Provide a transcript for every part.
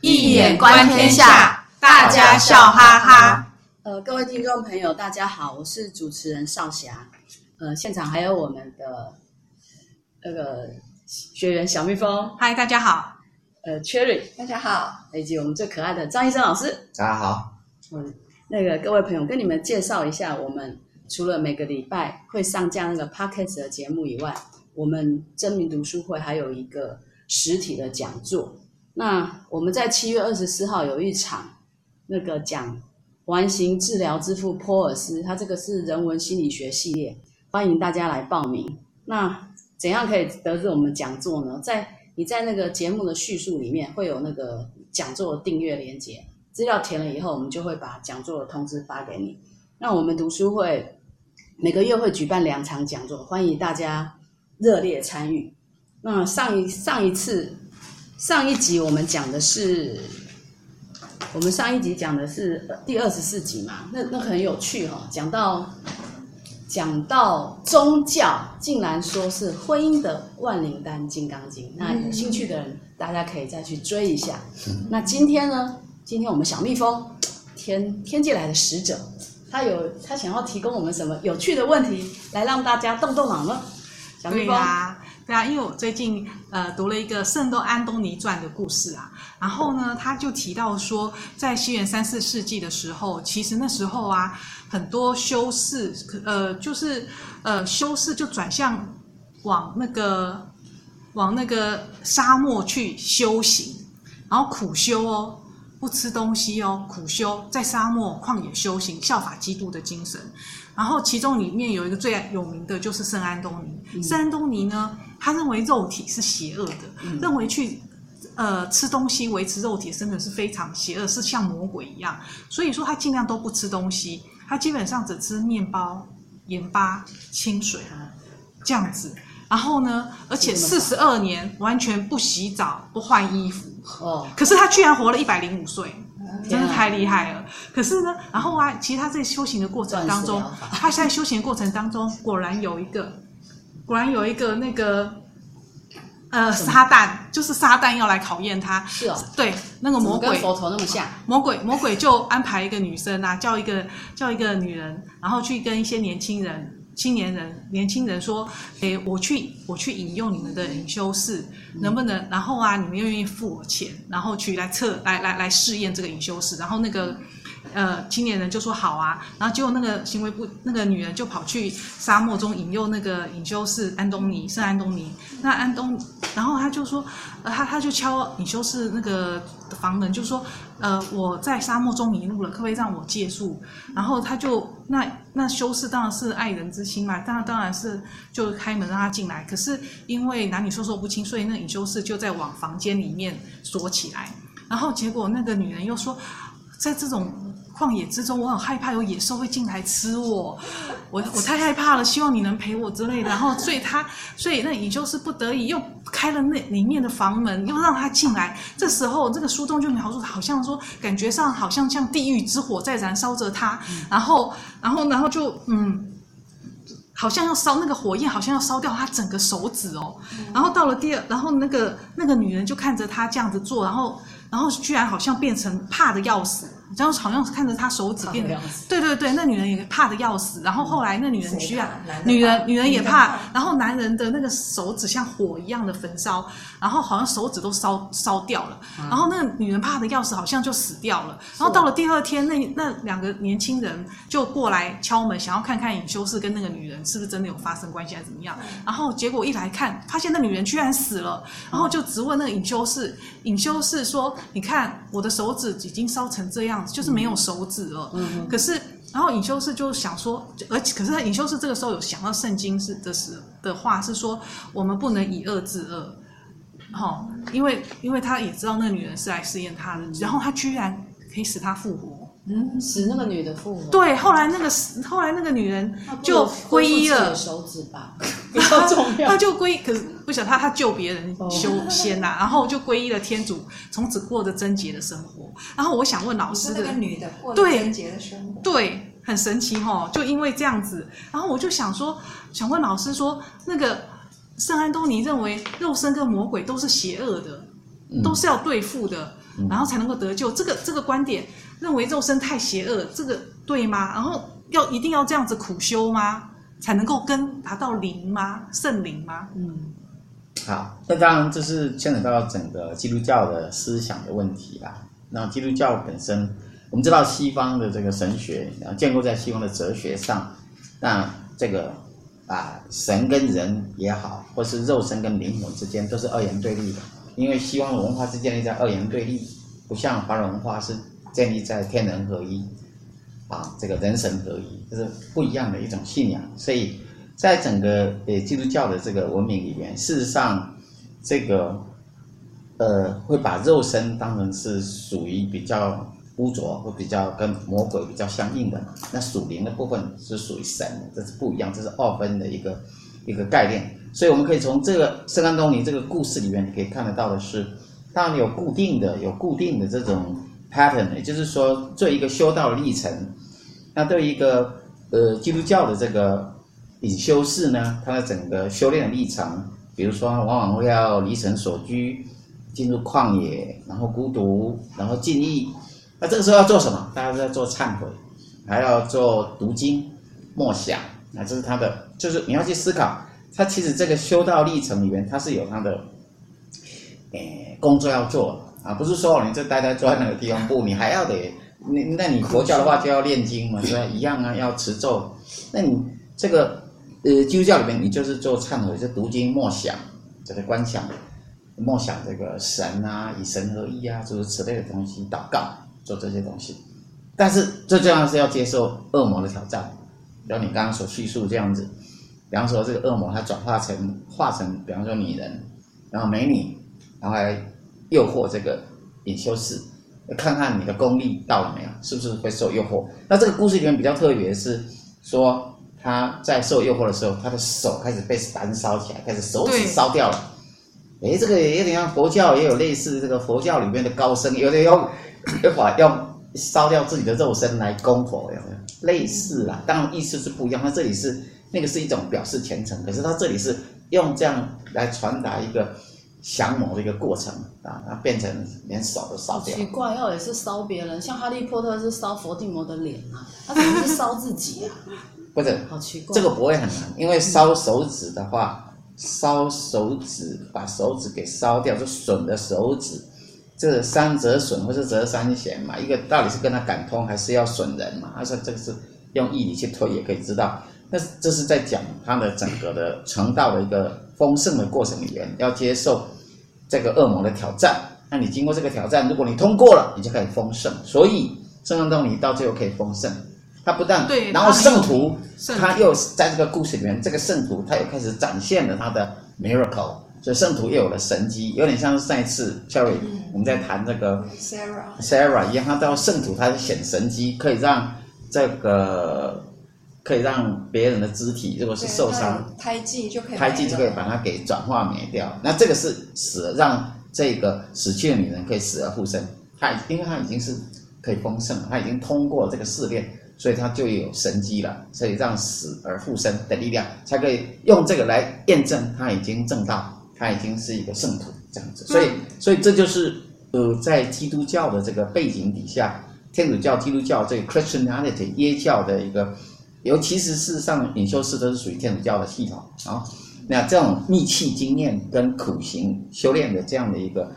易眼观天下，大家笑哈哈。呃，各位听众朋友，大家好，我是主持人少霞。呃，现场还有我们的那个学员小蜜蜂，嗨，大家好。呃，Cherry，大家好，以及我们最可爱的张医生老师，大家好。嗯，那个各位朋友，跟你们介绍一下，我们除了每个礼拜会上架那个 Podcast 的节目以外，我们真名读书会还有一个实体的讲座。那我们在七月二十四号有一场那个讲完形治疗之父波尔斯，他这个是人文心理学系列，欢迎大家来报名。那怎样可以得知我们讲座呢？在你在那个节目的叙述里面会有那个讲座的订阅连接，资料填了以后，我们就会把讲座的通知发给你。那我们读书会每个月会举办两场讲座，欢迎大家。热烈参与。那上一上一次上一集我们讲的是，我们上一集讲的是第二十四集嘛？那那很有趣哈、哦，讲到讲到宗教，竟然说是婚姻的万灵丹《金刚经》。那有兴趣的人，大家可以再去追一下。那今天呢？今天我们小蜜蜂天天界来的使者，他有他想要提供我们什么有趣的问题，来让大家动动脑呢？对呀、啊，对啊，因为我最近呃读了一个《圣多安东尼传》的故事啊，然后呢，他就提到说，在西元三四世纪的时候，其实那时候啊，很多修士呃，就是呃修士就转向往那个往那个沙漠去修行，然后苦修哦，不吃东西哦，苦修在沙漠旷野修行，效法基督的精神。然后其中里面有一个最有名的就是圣安东尼。嗯、圣安东尼呢，他认为肉体是邪恶的，嗯、认为去呃吃东西维持肉体生存是非常邪恶，是像魔鬼一样。所以说他尽量都不吃东西，他基本上只吃面包、盐巴、清水这样子。然后呢，而且四十二年完全不洗澡、不换衣服。哦，可是他居然活了一百零五岁。真的太厉害了！可是呢，然后啊，其实他在修行的过程当中，他在修行的过程当中，果然有一个，果然有一个那个，呃，撒旦，就是撒旦要来考验他。是哦。对，那个魔鬼。跟佛陀那么像。魔鬼，魔鬼就安排一个女生啊，叫一个叫一个女人，然后去跟一些年轻人。青年人、年轻人说：“诶，我去，我去引用你们的隐修士，能不能？然后啊，你们愿意付我钱，然后去来测，来来来试验这个隐修士。然后那个，呃，青年人就说好啊。然后结果那个行为不，那个女人就跑去沙漠中引诱那个隐修士安东尼，圣安东尼。那安东，然后他就说，呃，他他就敲隐修士那个房门，就说。”呃，我在沙漠中迷路了，可不可以让我借宿？然后他就那那修士当然是爱人之心嘛，当然当然是就开门让他进来。可是因为男女授受不亲，所以那隐修士就在往房间里面锁起来。然后结果那个女人又说，在这种。旷野之中，我很害怕有野兽会进来吃我，我我太害怕了。希望你能陪我之类的。然后，所以他，所以那隐修士不得已又开了那里面的房门，又让他进来。这时候，这个书中就描述，好像说，感觉上好像像地狱之火在燃烧着他。然后，然后，然后就嗯，好像要烧那个火焰，好像要烧掉他整个手指哦。然后到了第二，然后那个那个女人就看着他这样子做，然后，然后居然好像变成怕的要死。然后好像是看着他手指变，对对对，那女人也怕的要死。然后后来那女人居然，女人女人也怕。然后男人的那个手指像火一样的焚烧，然后好像手指都烧烧掉了。然后那个女人怕的要死，好像就死掉了。然后到了第二天，那那两个年轻人就过来敲门，想要看看尹修士跟那个女人是不是真的有发生关系还是怎么样。然后结果一来看，发现那女人居然死了。然后就质问那个尹修士，尹修士说：“你看我的手指已经烧成这样。”就是没有手指了，嗯嗯、可是，然后隐修士就想说，而且可是他隐修士这个时候有想到圣经是的时的话是说，我们不能以恶制恶，哈、哦，因为因为他也知道那个女人是来试验他的，然后他居然可以使他复活。嗯，使那个女的复活。对，后来那个后来那个女人就皈依了。手指吧，比较重要。他就皈，可是不晓得他他救别人修仙呐、啊，然后就皈依了天主，从此过着贞洁的生活。然后我想问老师的，那个女的过贞洁的生活，对，对，很神奇哈、哦。就因为这样子，然后我就想说，想问老师说，那个圣安东尼认为肉身跟魔鬼都是邪恶的。都是要对付的，嗯、然后才能够得救。这个这个观点认为肉身太邪恶，这个对吗？然后要一定要这样子苦修吗？才能够跟达到灵吗？圣灵吗？嗯，好，那当然这是牵扯到整个基督教的思想的问题啦。那基督教本身，我们知道西方的这个神学，然后建构在西方的哲学上，那这个啊神跟人也好，或是肉身跟灵魂之间都是二元对立的。因为西方的文化是建立在二元对立，不像华人文化是建立在天人合一，啊，这个人神合一，这是不一样的一种信仰。所以在整个呃基督教的这个文明里面，事实上这个呃会把肉身当成是属于比较污浊或比较跟魔鬼比较相应的，那属灵的部分是属于神的，这是不一样，这是二分的一个一个概念。所以我们可以从这个圣安东尼这个故事里面，你可以看得到的是，当然有固定的、有固定的这种 pattern，也就是说，做一个修道历程。那对一个呃基督教的这个隐修士呢，他的整个修炼的历程，比如说往往会要离尘所居，进入旷野，然后孤独，然后禁欲。那这个时候要做什么？大家都在做忏悔，还要做读经、默想。那这是他的，就是你要去思考。他其实这个修道历程里面，他是有他的，诶工作要做啊，不是说你就待在坐在那个地方不，你还要得，那那你佛教的话就要念经嘛，是吧？一样啊，要持咒。那你这个呃基督教里面，你就是做忏悔，就读经默想，这个观想，默想这个神啊，与神合一啊，诸如此类的东西，祷告，做这些东西。但是最重要是要接受恶魔的挑战，比如你刚刚所叙述这样子。比方说，这个恶魔它转化成化成，比方说女人，然后美女，然后来诱惑这个隐修士，看看你的功力到了没有，是不是会受诱惑？那这个故事里面比较特别是，说他在受诱惑的时候，他的手开始被燃烧起来，开始手指烧掉了。哎，这个也有点像佛教，也有类似这个佛教里面的高僧，有点用一会儿用烧掉自己的肉身来供佛，有没有？类似啦，当然意思是不一样。那这里是。那个是一种表示虔诚，可是他这里是用这样来传达一个降魔的一个过程啊，它变成连手都烧掉。奇怪，要也是烧别人，像哈利波特是烧伏地魔的脸啊，他怎么是烧自己啊？不是，好奇怪，这个不会很难，因为烧手指的话，烧手指把手指给烧掉，就损的手指，这个三折损或是折三弦嘛，一个到底是跟他感通，还是要损人嘛？他说这个是用义理去推也可以知道。那这是在讲他的整个的成道的一个丰盛的过程里面，要接受这个恶魔的挑战。那你经过这个挑战，如果你通过了，你就可以丰盛。所以圣安东尼到最后可以丰盛。他不但对，然后圣徒他又在这个故事里面，这个圣徒他又开始展现了他的 miracle，所以圣徒又有了神机，有点像是上一次 Cherry 我们在谈这个 Sarah Sarah 一样，他到圣徒他显神机，可以让这个。可以让别人的肢体，如果是受伤，胎记就可以，胎记就可以把它给转化灭掉。那这个是死了，让这个死去的女人可以死而复生。她因为她已经是可以丰盛了，她已经通过这个试炼，所以他就有神迹了。所以让死而复生的力量，才可以用这个来验证他已经证道，他已经是一个圣徒这样子。所以，所以这就是呃，在基督教的这个背景底下，天主教、基督教这个 Christianity 耶教的一个。尤其是事实上，隐修士都是属于天主教的系统啊。那这种密契经验跟苦行修炼的这样的一个，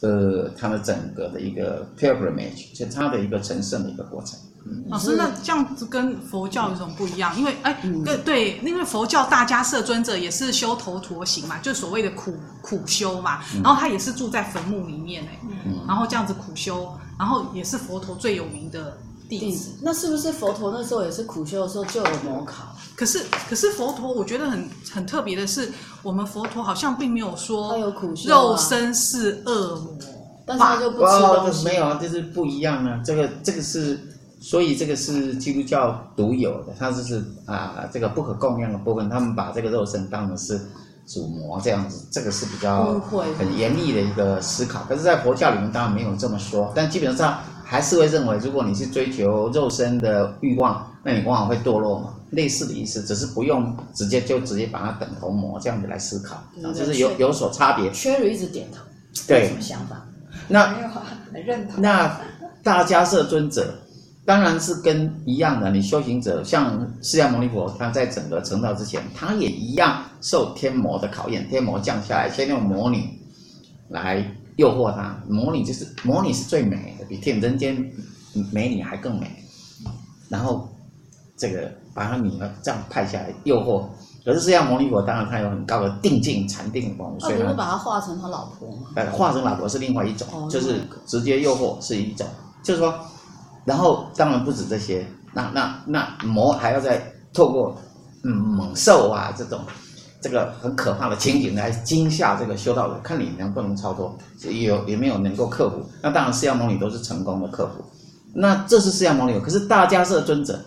呃，他的整个的一个 pilgrimage，就他的一个成圣的一个过程。嗯、老师，那这样子跟佛教有什么不一样？因为哎，对对，因为佛教大家设尊者也是修头陀行嘛，就所谓的苦苦修嘛。然后他也是住在坟墓里面哎，嗯、然后这样子苦修，然后也是佛陀最有名的。弟子，那是不是佛陀那时候也是苦修的时候就有魔考？可是，可是佛陀，我觉得很很特别的是，我们佛陀好像并没有说有苦修，肉身是恶魔，但是他就不吃东西。没有啊，就是不一样啊。这个，这个是，所以这个是基督教独有的，它就是啊，这个不可供养的部分，他们把这个肉身当成是主魔这样子，这个是比较很严厉的一个思考。可是，在佛教里面当然没有这么说，但基本上。还是会认为，如果你是追求肉身的欲望，那你往往会堕落嘛。类似的意思，只是不用直接就直接把它等同魔这样子来思考，啊，就是有有所差别。Cherry 一直点头，对有什么想法？那没有认同。那大迦叶尊者当然是跟一样的，你修行者像释迦牟尼佛，他在整个成道之前，他也一样受天魔的考验，天魔降下来，先用魔女来诱惑他。魔女就是魔女是最美的，比天人间美女还更美。然后这个把他女儿这样派下来诱惑，可是释迦牟尼佛当然他有很高的定境禅定的功夫，所以他他不是把他化成他老婆吗？呃，化成老婆是另外一种，哦就是直接诱惑是一种，就是说，然后当然不止这些，那那那魔还要再透过嗯猛兽啊这种这个很可怕的情景来惊吓这个修道人，看你能不能超脱，有有没有能够克服。那当然释迦牟尼都是成功的克服，那这是释迦牟尼，可是大迦叶尊者，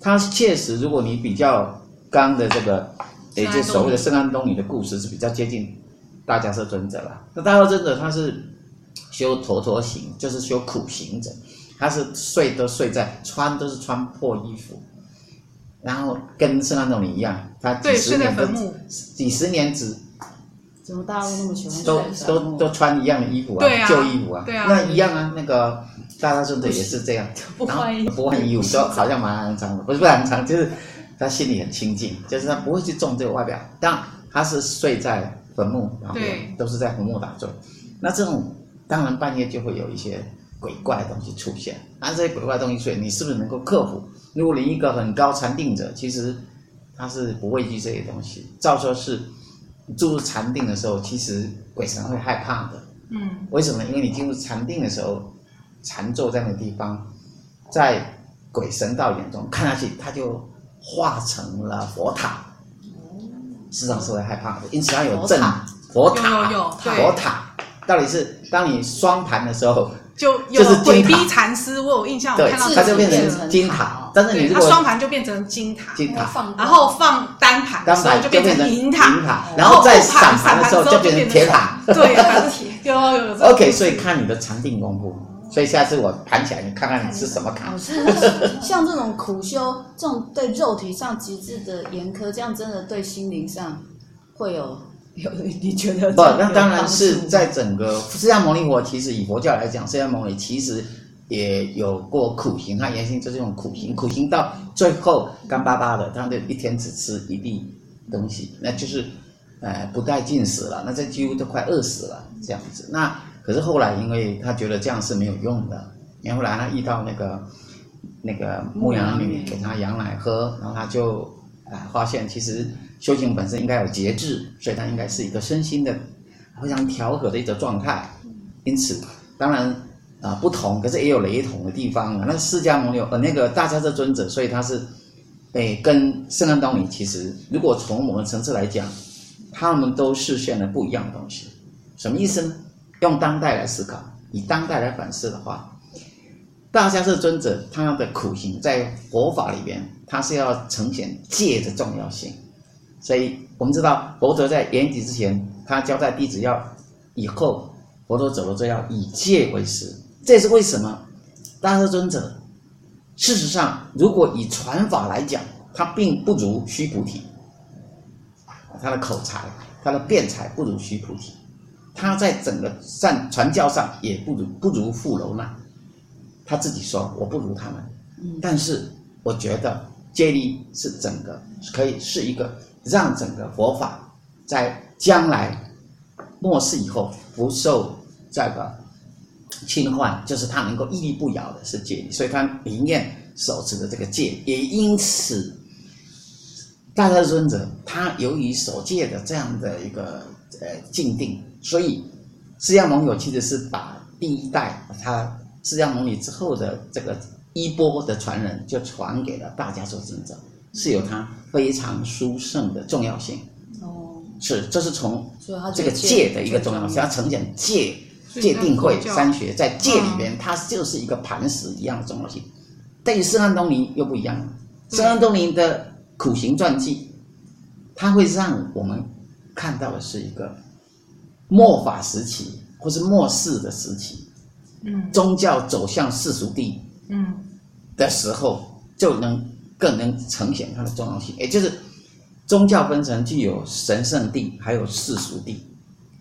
他确实如果你比较刚的这个，也就所谓的圣安东尼的故事是比较接近。大迦叶尊者了，那大迦叶尊者他是修陀陀行，就是修苦行者，他是睡都睡在穿都是穿破衣服，然后跟圣安东尼一样，他几十年都几十年只怎么大家都那么喜欢都都都穿一样的衣服啊，啊旧衣服啊，对啊，那一样啊，那个大迦叶尊者也是这样，不换衣服，不换衣服，都好像蛮肮脏的，不是不肮脏，就是他心里很清净，就是他不会去重这个外表，但他是睡在。坟墓，然后都是在坟墓打坐。那这种当然半夜就会有一些鬼怪的东西出现。那这些鬼怪的东西出现，你是不是能够克服？如果你一个很高禅定者，其实他是不畏惧这些东西。照说是进入禅定的时候，其实鬼神会害怕的。嗯，为什么？因为你进入禅定的时候，禅坐在那个地方，在鬼神道眼中看下去，他就化成了佛塔。实际上是会害怕的，因此它有镇佛塔，有有有佛塔。到底是当你双盘的时候，就就是鬼逼禅师，我有印象，我看到它就变成金塔。但是你如果它双盘就变成金塔，金塔，然后放单盘，的时候就变成银塔，然后再散盘的时候就变成铁塔。对，有有有。OK，所以看你的禅定功夫。所以下次我盘起来，你看看你是什么卡。像这种苦修，这种对肉体上极致的严苛，这样真的对心灵上会有 有？你觉得？不，那当然是在整个释迦牟尼佛，其实以佛教来讲，释迦牟尼其实也有过苦行，他原先就是用苦行，苦行到最后干巴巴的，他就一天只吃一粒东西，那就是呃不带进食了，那这几乎都快饿死了这样子。那可是后来，因为他觉得这样是没有用的，然后后来他遇到那个那个牧羊女给他羊奶喝，然后他就啊、呃、发现其实修行本身应该有节制，所以他应该是一个身心的非常调和的一种状态。因此，当然啊、不同，可是也有雷同的地方啊。那释迦牟尼呃那个大迦叶尊者，所以他是诶跟圣安东尼其实如果从某个层次来讲，他们都实现了不一样的东西。什么意思呢？用当代来思考，以当代来反思的话，大迦叶尊者他的苦行在佛法里边，他是要呈现戒的重要性。所以我们知道，佛陀在圆寂之前，他交代弟子要以后佛陀走了之后要以戒为师。这是为什么？大师尊者事实上，如果以传法来讲，他并不如须菩提，他的口才、他的辩才不如须菩提。他在整个上传教上也不如不如富楼那，他自己说我不如他们，但是我觉得接力是整个可以是一个让整个佛法在将来末世以后不受这个侵犯，就是他能够屹立不摇的是戒，所以他宁愿手持的这个戒，也因此大德尊者他由于守戒的这样的一个呃静定。所以，释迦牟尼其实是把第一代他释迦牟尼之后的这个衣钵的传人，就传给了大迦叶尊者，是有他非常殊胜的重要性。哦，是，这是从这个戒的一个重要性，要呈现戒戒定会三学在界里边，它就是一个磐石一样的重要性。但与圣安东尼又不一样，圣安东尼的苦行传记，它会让我们看到的是一个。末法时期，或是末世的时期，嗯，宗教走向世俗地，嗯，的时候，就能更能呈现它的重要性。也就是宗教分成具有神圣地，还有世俗谛。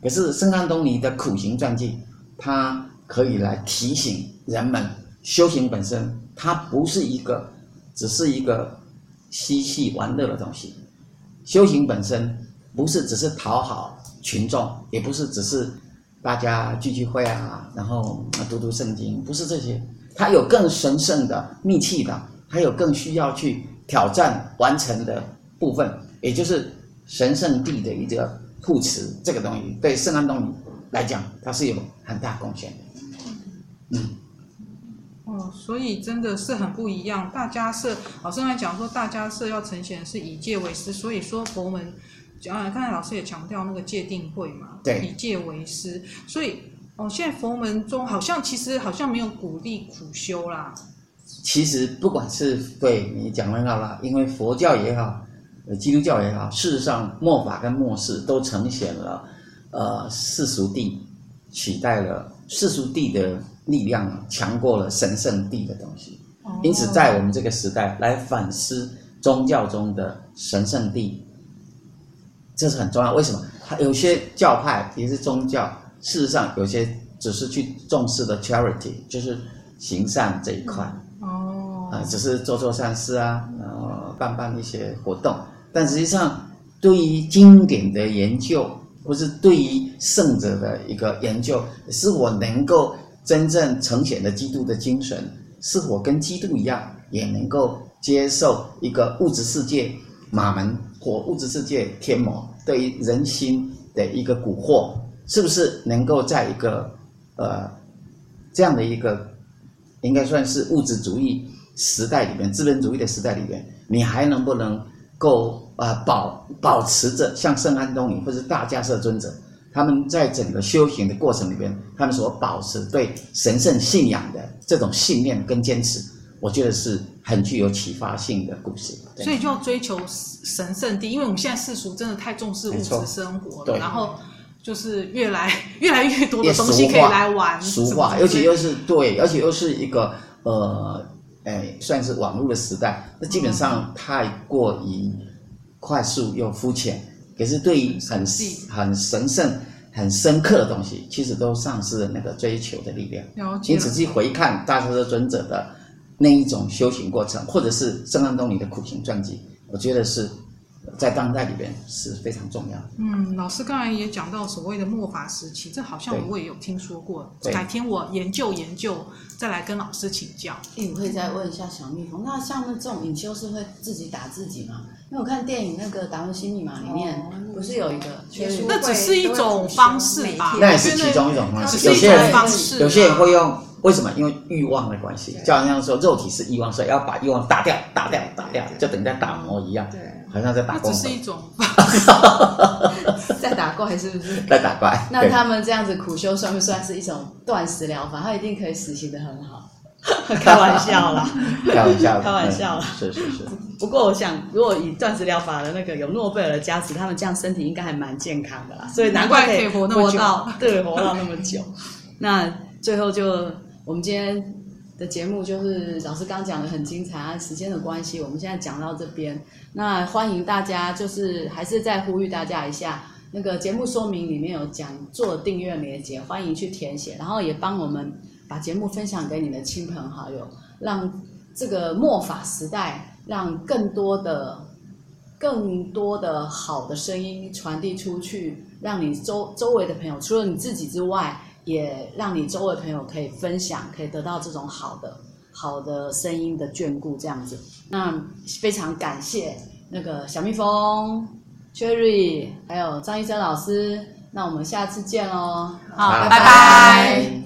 可是圣安东尼的苦行传记，它可以来提醒人们，修行本身它不是一个，只是一个嬉戏玩乐的东西。修行本身不是只是讨好群众，也不是只是大家聚聚会啊，然后读读圣经，不是这些。它有更神圣的、密契的，还有更需要去挑战完成的部分，也就是神圣地的一个。护持这个东西对圣安东尼来讲，它是有很大贡献的。嗯，哦，所以真的是很不一样。大家社老师还讲说，大家社要呈现是以戒为师，所以说佛门讲，刚才老师也强调那个戒定慧嘛，对，以戒为师。所以哦，现在佛门中好像其实好像没有鼓励苦修啦。其实不管是对你讲的好啦，因为佛教也好。呃，基督教也好，事实上末法跟末世都呈现了，呃，世俗地取代了世俗地的力量，强过了神圣地的东西。因此，在我们这个时代来反思宗教中的神圣地，这是很重要。为什么？它有些教派也是宗教，事实上有些只是去重视的 charity，就是行善这一块。哦，啊，只是做做善事啊，然后办办一些活动。但实际上，对于经典的研究，或是对于圣者的一个研究，是否能够真正呈现的基督的精神，是否跟基督一样，也能够接受一个物质世界马门或物质世界天魔对于人心的一个蛊惑，是不是能够在一个呃这样的一个应该算是物质主义时代里面，资本主义的时代里面，你还能不能够？啊、呃，保保持着像圣安东尼或者大迦叶尊者，他们在整个修行的过程里边，他们所保持对神圣信仰的这种信念跟坚持，我觉得是很具有启发性的故事。所以就要追求神圣地，因为我们现在世俗真的太重视物质生活了，然后就是越来越来越多的东西可以来玩，俗化，尤其又是对，而且又是一个呃，哎，算是网络的时代，那基本上太过于。快速又肤浅，可是对于很很神圣、很深刻的东西，其实都丧失了那个追求的力量。你仔细回看大师的尊者的那一种修行过程，或者是圣安东尼的苦行传记，我觉得是。在当代里边是非常重要的。嗯，老师刚才也讲到所谓的末法时期，这好像我也有听说过。改天我研究研究，再来跟老师请教。你可以再问一下小蜜蜂，那像那这种隐修是会自己打自己吗？因为我看电影那个《达文西密码》里面不是有一个，那只是一种方式吧？那也是其中一种方式。有些人有些人会用，为什么？因为欲望的关系，就好像说肉体是欲望，所以要把欲望打掉、打掉、打掉，就等于在打磨一样。对。好像在打怪，这是一种 在打怪，是不是？在打怪。那他们这样子苦修算不算是一种断食疗法？他一定可以实行的很好。开玩笑啦，开玩笑，开玩笑啦。是是是。不过我想，如果以断食疗法的那个有诺贝尔的加持，他们这样身体应该还蛮健康的啦。所以难怪可以活那么久，对，活到那么久。那最后就我们今天。的节目就是老师刚讲的很精彩啊，时间的关系，我们现在讲到这边。那欢迎大家，就是还是再呼吁大家一下，那个节目说明里面有讲做订阅连接，欢迎去填写，然后也帮我们把节目分享给你的亲朋好友，让这个末法时代，让更多的、更多的好的声音传递出去，让你周周围的朋友，除了你自己之外。也让你周围朋友可以分享，可以得到这种好的、好的声音的眷顾，这样子。那非常感谢那个小蜜蜂、Cherry，还有张医生老师。那我们下次见喽！好，拜拜。拜拜。